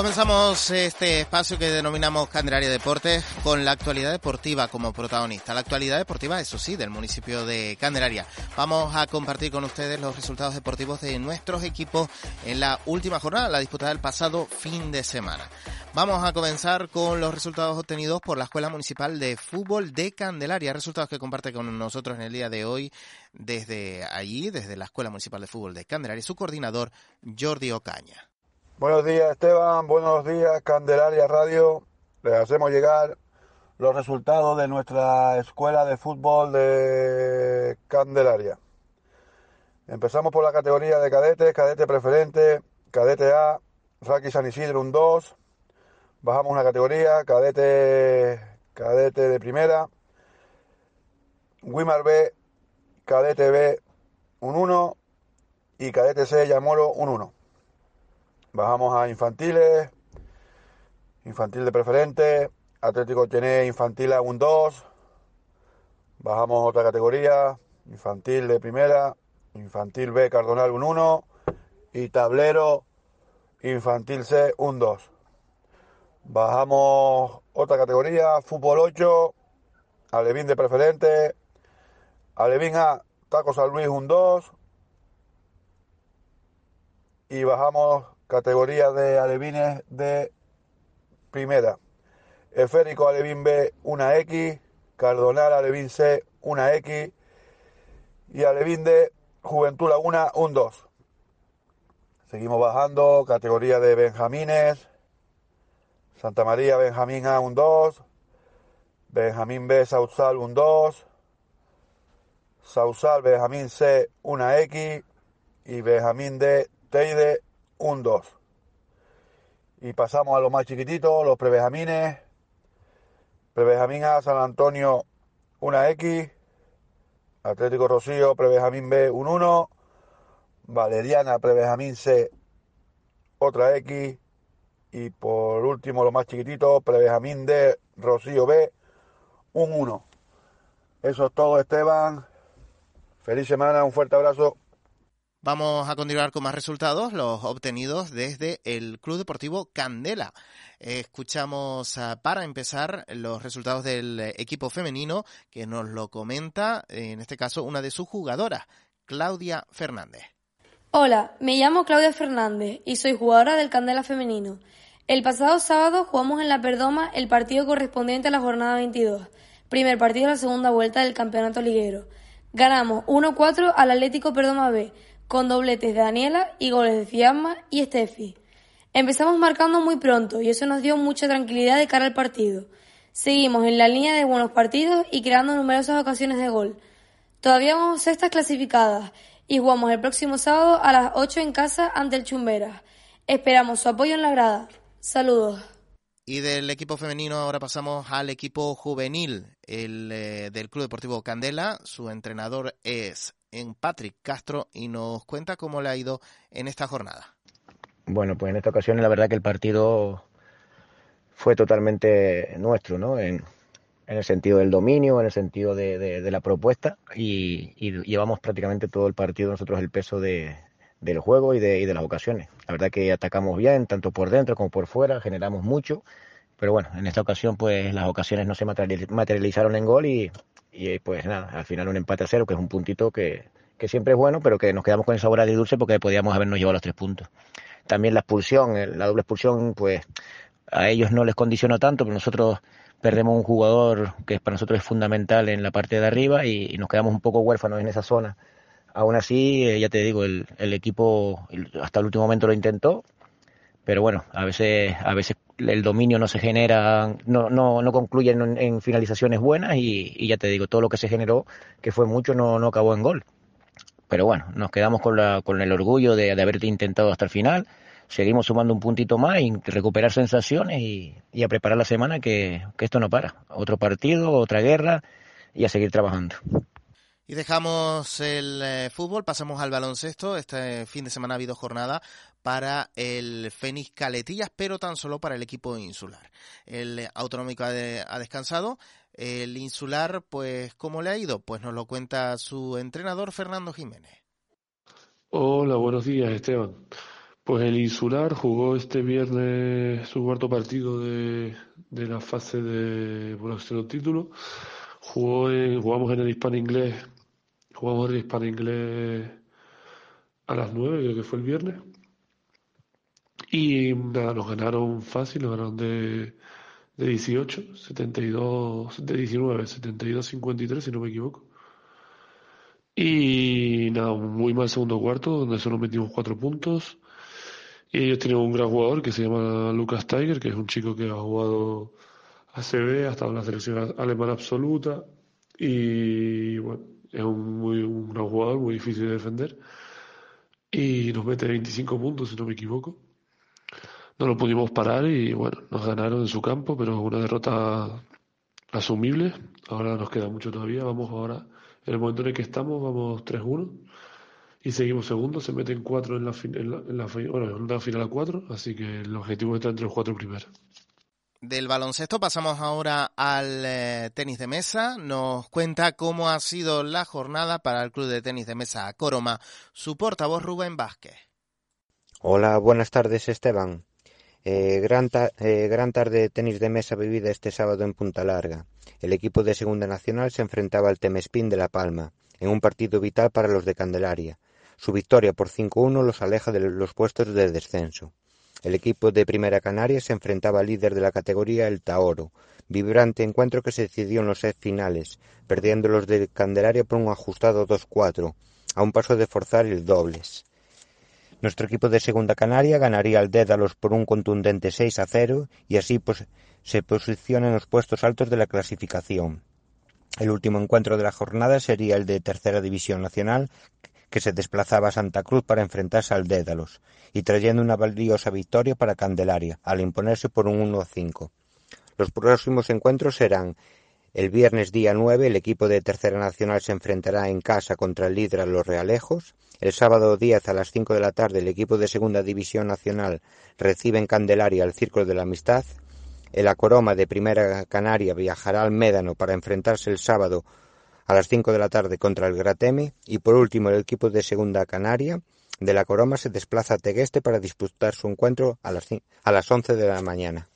Comenzamos este espacio que denominamos Candelaria Deportes con la actualidad deportiva como protagonista. La actualidad deportiva, eso sí, del municipio de Candelaria. Vamos a compartir con ustedes los resultados deportivos de nuestros equipos en la última jornada, la disputada del pasado fin de semana. Vamos a comenzar con los resultados obtenidos por la Escuela Municipal de Fútbol de Candelaria. Resultados que comparte con nosotros en el día de hoy desde allí, desde la Escuela Municipal de Fútbol de Candelaria, su coordinador Jordi Ocaña. Buenos días Esteban, buenos días Candelaria Radio. Les hacemos llegar los resultados de nuestra escuela de fútbol de Candelaria. Empezamos por la categoría de cadetes, cadete preferente, cadete A, Raki San Isidro un 2. Bajamos una categoría, cadete, cadete de primera, Wimar B, cadete B un 1 y cadete C Yamoro un 1. Bajamos a infantiles, infantil de preferente, Atlético tiene infantil a un 2. Bajamos otra categoría, infantil de primera, infantil B Cardonal un 1 y tablero infantil C un 2. Bajamos otra categoría, fútbol 8, Alevín de preferente, Alevín A, Taco San Luis un 2 y bajamos categoría de alevines de primera. Esférico Alevín B, una X. Cardonal Alevín C, una X. Y Alevín de Juventud Laguna, un 2. Seguimos bajando, categoría de Benjamines. Santa María Benjamín A, un 2. Benjamín B, Sausal, un 2. Sausal Benjamín C, una X. Y Benjamín D, Teide, un 2. Y pasamos a los más chiquititos, los prebejamines. Prebejamín A, San Antonio, una X. Atlético Rocío, Prebejamín B, un 1. Valeriana, Prebejamín C, otra X. Y por último, los más chiquititos, Prebejamín D, Rocío B, un 1. Eso es todo, Esteban. Feliz semana, un fuerte abrazo. Vamos a continuar con más resultados, los obtenidos desde el Club Deportivo Candela. Escuchamos uh, para empezar los resultados del equipo femenino que nos lo comenta, en este caso, una de sus jugadoras, Claudia Fernández. Hola, me llamo Claudia Fernández y soy jugadora del Candela Femenino. El pasado sábado jugamos en la Perdoma el partido correspondiente a la jornada 22, primer partido de la segunda vuelta del campeonato liguero. Ganamos 1-4 al Atlético Perdoma B, con dobletes de Daniela y goles de Fiamma y Steffi. Empezamos marcando muy pronto y eso nos dio mucha tranquilidad de cara al partido. Seguimos en la línea de buenos partidos y creando numerosas ocasiones de gol. Todavía vamos sextas clasificadas y jugamos el próximo sábado a las 8 en casa ante el Chumberas. Esperamos su apoyo en la grada. Saludos. Y del equipo femenino ahora pasamos al equipo juvenil, el eh, del Club Deportivo Candela. Su entrenador es en Patrick Castro y nos cuenta cómo le ha ido en esta jornada. Bueno, pues en esta ocasión la verdad que el partido fue totalmente nuestro, ¿no? En, en el sentido del dominio, en el sentido de, de, de la propuesta y, llevamos prácticamente todo el partido nosotros el peso de, del juego y de, y de las ocasiones. La verdad que atacamos bien, tanto por dentro como por fuera, generamos mucho, pero bueno, en esta ocasión pues las ocasiones no se materializaron en gol y, y pues nada, al final un empate a cero, que es un puntito que, que siempre es bueno, pero que nos quedamos con el sabor de dulce porque podíamos habernos llevado los tres puntos. También la expulsión, la doble expulsión, pues a ellos no les condicionó tanto, pero nosotros perdemos un jugador que para nosotros es fundamental en la parte de arriba y, nos quedamos un poco huérfanos en esa zona. Aún así, eh, ya te digo, el equipo hasta el último momento lo intentó, pero bueno, a veces, a veces el dominio no se genera, no, no, no concluye en, finalizaciones buenas y, y, ya te digo, todo lo que se generó, que fue mucho, no, no acabó en gol. pero bueno, nos quedamos con, la, con el orgullo de, de haber intentado hasta el final. Seguimos sumando un puntito más y recuperar sensaciones y, y a preparar la semana que, que esto no para. Otro partido, otra guerra y a seguir trabajando. Y dejamos el eh, fútbol, pasamos al baloncesto. Este fin de semana ha habido jornada para el Fénix Caletillas, pero tan solo para el equipo insular. El autonómico ha, de- ha descansado. El insular, pues, ¿cómo le ha ido? Pues nos lo cuenta su entrenador Fernando Jiménez. Hola, buenos días, Esteban. Pues el Insular jugó este viernes su cuarto partido de, de la fase de por el título. Jugó en- jugamos en el Hispano Inglés, jugamos en el Hispano Inglés a las 9, creo que fue el viernes. Y nada, nos ganaron fácil, nos ganaron de, de 18, 72, de 19, 72, 53, si no me equivoco. Y nada, un muy mal segundo cuarto, donde solo metimos cuatro puntos. Y ellos tienen un gran jugador que se llama Lucas Tiger, que es un chico que ha jugado ACB, ha estado en la selección alemana absoluta. Y bueno, es un, muy, un gran jugador, muy difícil de defender. Y nos mete 25 puntos, si no me equivoco. No lo pudimos parar y bueno, nos ganaron en su campo, pero una derrota asumible. Ahora nos queda mucho todavía. Vamos ahora, en el momento en el que estamos, vamos 3-1 y seguimos segundos. Se meten cuatro en la, en la, en la bueno, en la final a cuatro, así que el objetivo está entre los cuatro primeros. Del baloncesto pasamos ahora al eh, tenis de mesa. Nos cuenta cómo ha sido la jornada para el club de tenis de mesa Coroma. Su portavoz Rubén Vázquez. Hola, buenas tardes Esteban. Eh, gran, ta- eh, gran tarde de tenis de mesa vivida este sábado en Punta Larga. El equipo de Segunda Nacional se enfrentaba al Temespín de La Palma, en un partido vital para los de Candelaria. Su victoria por 5-1 los aleja de los puestos de descenso. El equipo de Primera Canaria se enfrentaba al líder de la categoría, el Taoro. Vibrante encuentro que se decidió en los set finales, perdiendo los de Candelaria por un ajustado 2-4, a un paso de forzar el dobles. Nuestro equipo de Segunda Canaria ganaría al Dédalos por un contundente 6 a 0 y así pues, se posiciona en los puestos altos de la clasificación. El último encuentro de la jornada sería el de Tercera División Nacional, que se desplazaba a Santa Cruz para enfrentarse al Dédalos, y trayendo una valiosa victoria para Candelaria, al imponerse por un 1 a 5. Los próximos encuentros serán el viernes día 9 el equipo de Tercera Nacional se enfrentará en casa contra el líder Los Realejos. El sábado 10 a las 5 de la tarde el equipo de Segunda División Nacional recibe en Candelaria al Círculo de la Amistad. El Acoroma de Primera Canaria viajará al Médano para enfrentarse el sábado a las 5 de la tarde contra el Grateme. Y por último el equipo de Segunda Canaria de la Coroma se desplaza a Tegueste para disputar su encuentro a las, a las 11 de la mañana.